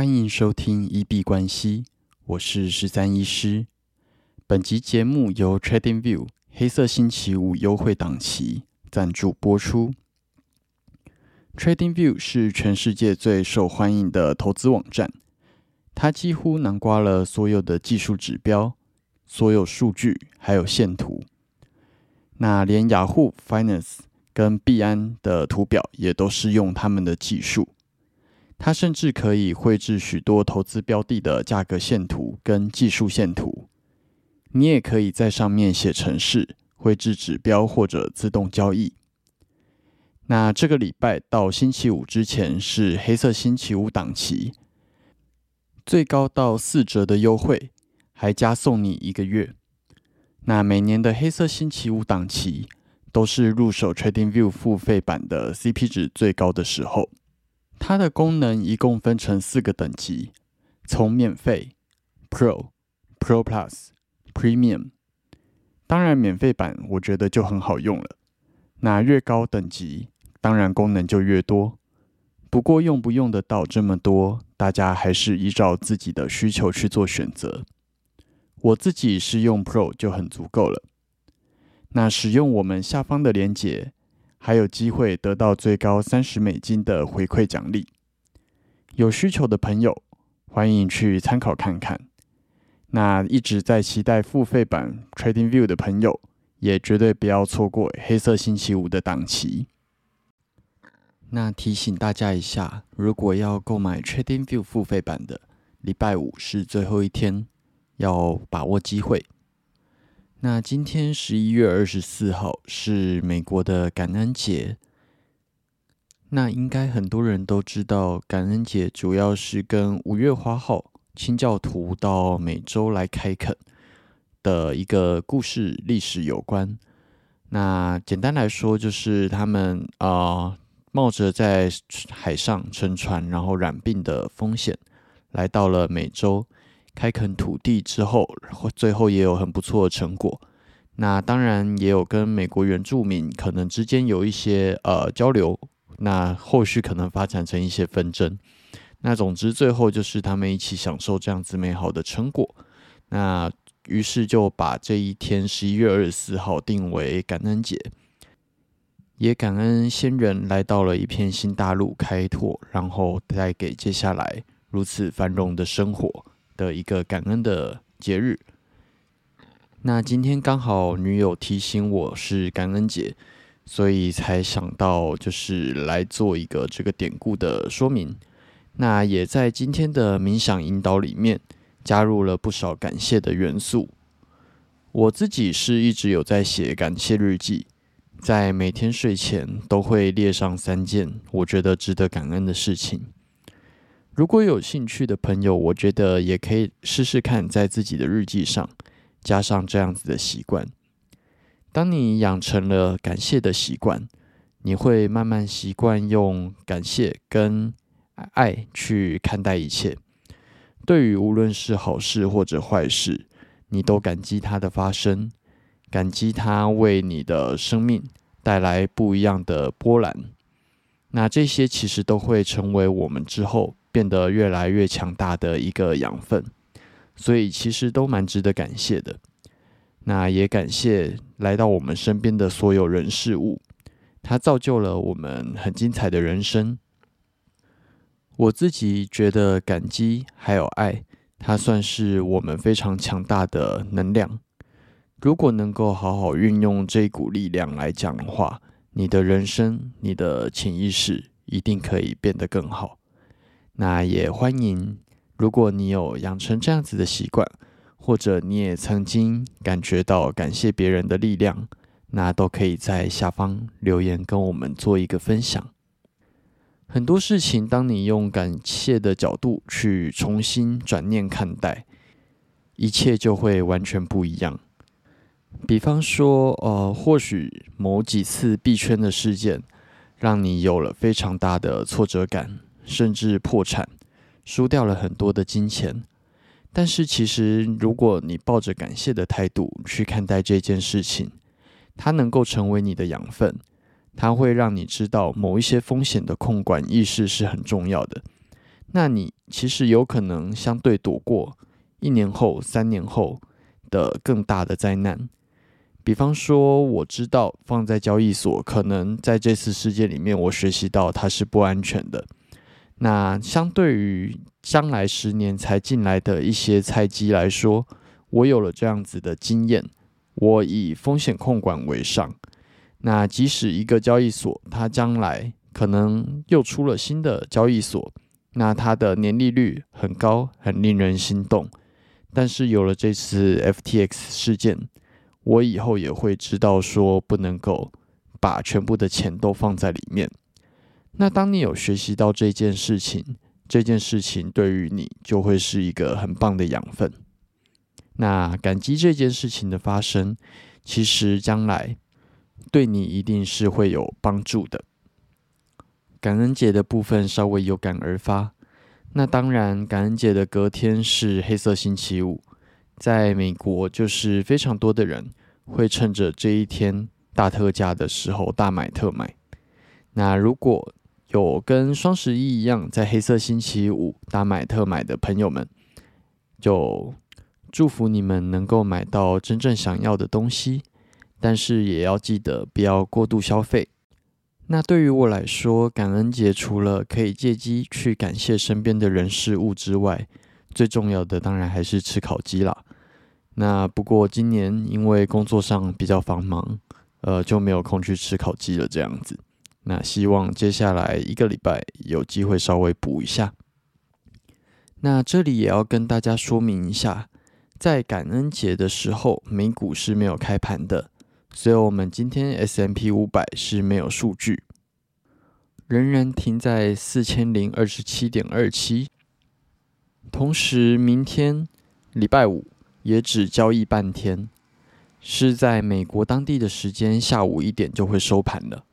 欢迎收听一币关系，我是十三医师。本集节目由 TradingView 黑色星期五优惠档期赞助播出。TradingView 是全世界最受欢迎的投资网站，它几乎囊括了所有的技术指标、所有数据，还有线图。那连雅虎 Finance 跟币安的图表也都是用他们的技术。它甚至可以绘制许多投资标的的价格线图跟技术线图。你也可以在上面写程式，绘制指标或者自动交易。那这个礼拜到星期五之前是黑色星期五档期，最高到四折的优惠，还加送你一个月。那每年的黑色星期五档期都是入手 TradingView 付费版的 CP 值最高的时候。它的功能一共分成四个等级，从免费、Pro、Pro Plus、Premium。当然，免费版我觉得就很好用了。那越高等级，当然功能就越多。不过用不用得到这么多，大家还是依照自己的需求去做选择。我自己是用 Pro 就很足够了。那使用我们下方的链接。还有机会得到最高三十美金的回馈奖励。有需求的朋友，欢迎去参考看看。那一直在期待付费版 Trading View 的朋友，也绝对不要错过黑色星期五的档期。那提醒大家一下，如果要购买 Trading View 付费版的，礼拜五是最后一天，要把握机会。那今天十一月二十四号是美国的感恩节。那应该很多人都知道，感恩节主要是跟五月花号清教徒到美洲来开垦的一个故事历史有关。那简单来说，就是他们啊冒着在海上乘船然后染病的风险，来到了美洲。开垦土地之后，最后也有很不错的成果。那当然也有跟美国原住民可能之间有一些呃交流，那后续可能发展成一些纷争。那总之最后就是他们一起享受这样子美好的成果。那于是就把这一天十一月二十四号定为感恩节，也感恩先人来到了一片新大陆开拓，然后带给接下来如此繁荣的生活。的一个感恩的节日。那今天刚好女友提醒我是感恩节，所以才想到就是来做一个这个典故的说明。那也在今天的冥想引导里面加入了不少感谢的元素。我自己是一直有在写感谢日记，在每天睡前都会列上三件我觉得值得感恩的事情。如果有兴趣的朋友，我觉得也可以试试看，在自己的日记上加上这样子的习惯。当你养成了感谢的习惯，你会慢慢习惯用感谢跟爱去看待一切。对于无论是好事或者坏事，你都感激它的发生，感激它为你的生命带来不一样的波澜。那这些其实都会成为我们之后。变得越来越强大的一个养分，所以其实都蛮值得感谢的。那也感谢来到我们身边的所有人事物，它造就了我们很精彩的人生。我自己觉得感激还有爱，它算是我们非常强大的能量。如果能够好好运用这股力量来讲的话，你的人生、你的潜意识一定可以变得更好。那也欢迎，如果你有养成这样子的习惯，或者你也曾经感觉到感谢别人的力量，那都可以在下方留言跟我们做一个分享。很多事情，当你用感谢的角度去重新转念看待，一切就会完全不一样。比方说，呃，或许某几次币圈的事件，让你有了非常大的挫折感。甚至破产，输掉了很多的金钱。但是，其实如果你抱着感谢的态度去看待这件事情，它能够成为你的养分，它会让你知道某一些风险的控管意识是很重要的。那你其实有可能相对躲过一年后、三年后的更大的灾难。比方说，我知道放在交易所，可能在这次事件里面，我学习到它是不安全的。那相对于将来十年才进来的一些菜鸡来说，我有了这样子的经验，我以风险控管为上。那即使一个交易所它将来可能又出了新的交易所，那它的年利率很高，很令人心动。但是有了这次 FTX 事件，我以后也会知道说不能够把全部的钱都放在里面。那当你有学习到这件事情，这件事情对于你就会是一个很棒的养分。那感激这件事情的发生，其实将来对你一定是会有帮助的。感恩节的部分稍微有感而发。那当然，感恩节的隔天是黑色星期五，在美国就是非常多的人会趁着这一天大特价的时候大买特买。那如果有跟双十一一样在黑色星期五大买特买的朋友们，就祝福你们能够买到真正想要的东西，但是也要记得不要过度消费。那对于我来说，感恩节除了可以借机去感谢身边的人事物之外，最重要的当然还是吃烤鸡啦。那不过今年因为工作上比较繁忙，呃，就没有空去吃烤鸡了。这样子，那希望接下来一个礼拜有机会稍微补一下。那这里也要跟大家说明一下，在感恩节的时候，美股是没有开盘的。所以，我们今天 S M P 五百是没有数据，仍然停在四千零二十七点二七。同时，明天礼拜五也只交易半天，是在美国当地的时间下午一点就会收盘了。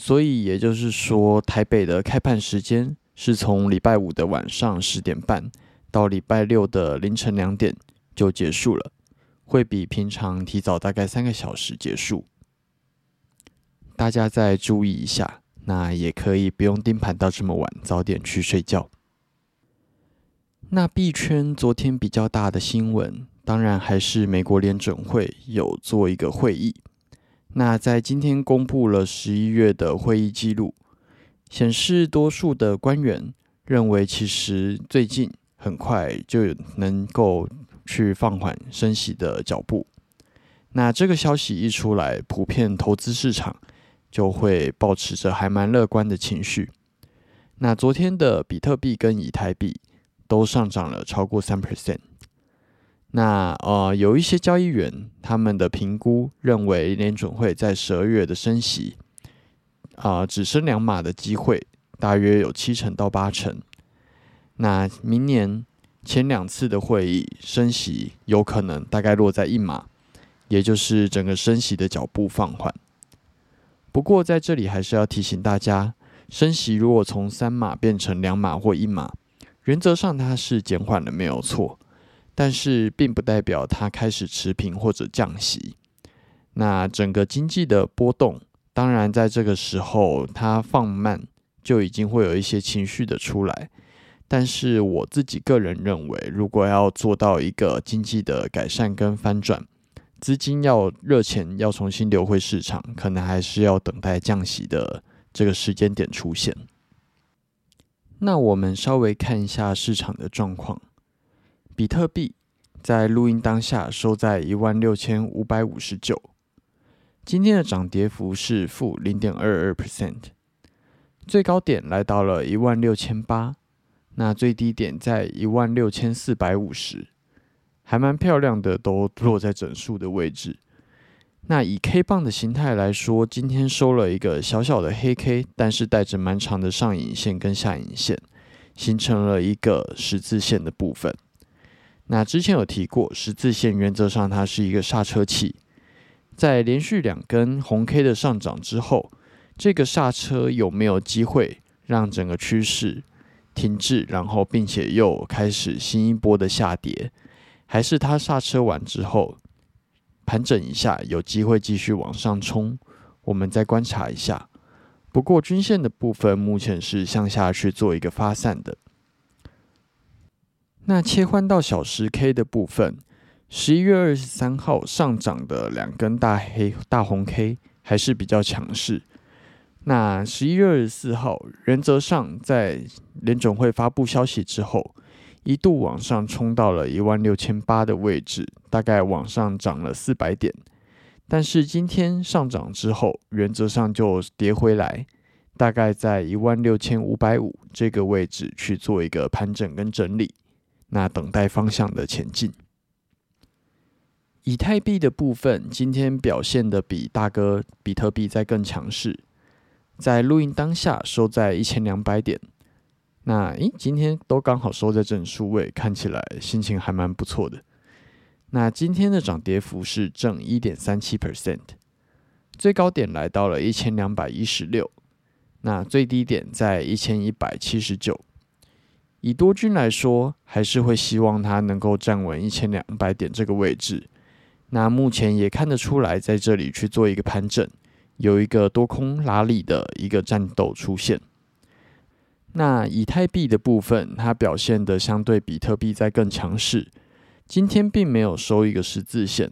所以，也就是说，台北的开盘时间是从礼拜五的晚上十点半到礼拜六的凌晨两点就结束了。会比平常提早大概三个小时结束，大家再注意一下。那也可以不用盯盘到这么晚，早点去睡觉。那币圈昨天比较大的新闻，当然还是美国联准会有做一个会议。那在今天公布了十一月的会议记录，显示多数的官员认为，其实最近很快就能够。去放缓升息的脚步，那这个消息一出来，普遍投资市场就会保持着还蛮乐观的情绪。那昨天的比特币跟以太币都上涨了超过三 percent。那呃，有一些交易员他们的评估认为联准会在十二月的升息啊，只升两码的机会大约有七成到八成。那明年。前两次的会议升息有可能大概落在一码，也就是整个升息的脚步放缓。不过在这里还是要提醒大家，升息如果从三码变成两码或一码，原则上它是减缓了没有错，但是并不代表它开始持平或者降息。那整个经济的波动，当然在这个时候它放慢，就已经会有一些情绪的出来。但是我自己个人认为，如果要做到一个经济的改善跟翻转，资金要热钱要重新流回市场，可能还是要等待降息的这个时间点出现。那我们稍微看一下市场的状况，比特币在录音当下收在一万六千五百五十九，今天的涨跌幅是负零点二二 percent，最高点来到了一万六千八。那最低点在一万六千四百五十，还蛮漂亮的，都落在整数的位置。那以 K 棒的形态来说，今天收了一个小小的黑 K，但是带着蛮长的上影线跟下影线，形成了一个十字线的部分。那之前有提过，十字线原则上它是一个刹车器，在连续两根红 K 的上涨之后，这个刹车有没有机会让整个趋势？停滞，然后并且又开始新一波的下跌，还是它刹车完之后盘整一下，有机会继续往上冲？我们再观察一下。不过均线的部分目前是向下去做一个发散的。那切换到小时 K 的部分，十一月二十三号上涨的两根大黑大红 K 还是比较强势。那十一月二十四号，原则上在联总会发布消息之后，一度往上冲到了一万六千八的位置，大概往上涨了四百点。但是今天上涨之后，原则上就跌回来，大概在一万六千五百五这个位置去做一个盘整跟整理。那等待方向的前进。以太币的部分今天表现的比大哥比特币在更强势，在录音当下收在一千两百点。那诶，今天都刚好收在正数位，看起来心情还蛮不错的。那今天的涨跌幅是正一点三七 percent，最高点来到了一千两百一十六，那最低点在一千一百七十九。以多军来说，还是会希望它能够站稳一千两百点这个位置。那目前也看得出来，在这里去做一个盘整，有一个多空拉力的一个战斗出现。那以太币的部分，它表现的相对比特币在更强势。今天并没有收一个十字线，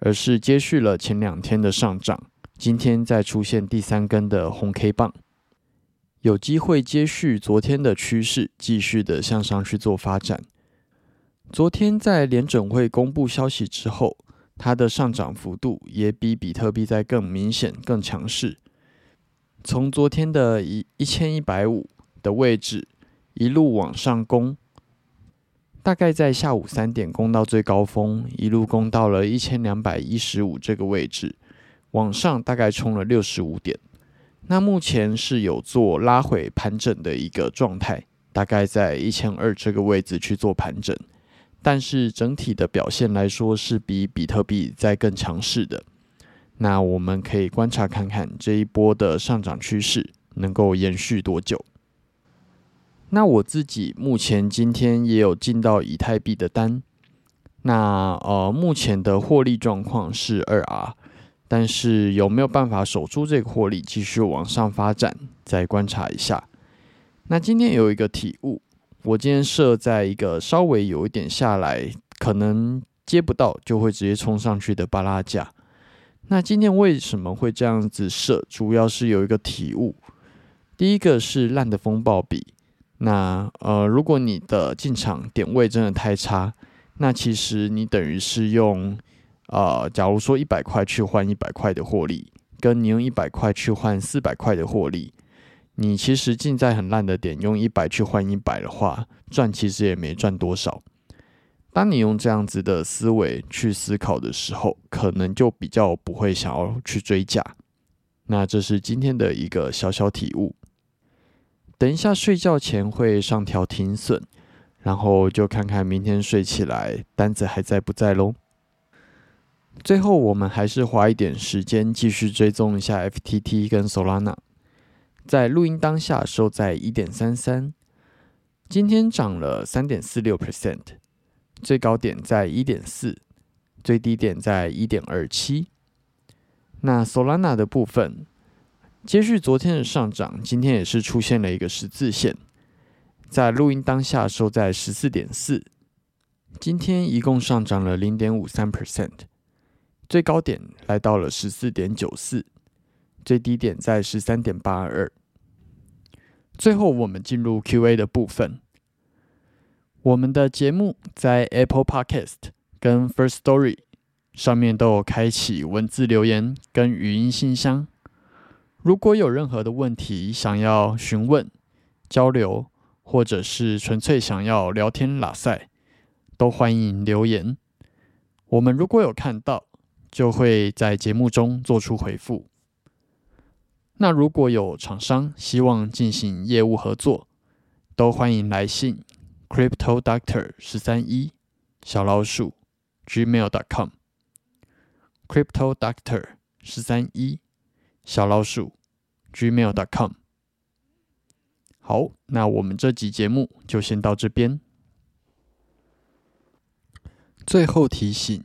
而是接续了前两天的上涨。今天再出现第三根的红 K 棒。有机会接续昨天的趋势，继续的向上去做发展。昨天在联准会公布消息之后，它的上涨幅度也比比特币在更明显、更强势。从昨天的一一千一百五的位置一路往上攻，大概在下午三点攻到最高峰，一路攻到了一千两百一十五这个位置，往上大概冲了六十五点。那目前是有做拉回盘整的一个状态，大概在一千二这个位置去做盘整，但是整体的表现来说是比比特币在更强势的。那我们可以观察看看这一波的上涨趋势能够延续多久。那我自己目前今天也有进到以太币的单，那呃目前的获利状况是二 R。但是有没有办法守住这个获利，继续往上发展？再观察一下。那今天有一个体悟，我今天设在一个稍微有一点下来，可能接不到就会直接冲上去的巴拉价。那今天为什么会这样子设？主要是有一个体悟。第一个是烂的风暴比。那呃，如果你的进场点位真的太差，那其实你等于是用。啊，假如说一百块去换一百块的获利，跟你用一百块去换四百块的获利，你其实进在很烂的点，用一百去换一百的话，赚其实也没赚多少。当你用这样子的思维去思考的时候，可能就比较不会想要去追价。那这是今天的一个小小体悟。等一下睡觉前会上调停损，然后就看看明天睡起来单子还在不在喽。最后，我们还是花一点时间继续追踪一下 FTT 跟 Solana。在录音当下收在一点三三，今天涨了三点四六 percent，最高点在一点四，最低点在一点二七。那 Solana 的部分，接续昨天的上涨，今天也是出现了一个十字线，在录音当下收在十四点四，今天一共上涨了零点五三 percent。最高点来到了十四点九四，最低点在十三点八二。最后，我们进入 Q&A 的部分。我们的节目在 Apple Podcast 跟 First Story 上面都有开启文字留言跟语音信箱。如果有任何的问题想要询问、交流，或者是纯粹想要聊天拉塞，都欢迎留言。我们如果有看到。就会在节目中做出回复。那如果有厂商希望进行业务合作，都欢迎来信 crypto doctor 十三一小老鼠 gmail.com crypto doctor 十三一小老鼠 gmail.com。好，那我们这集节目就先到这边。最后提醒。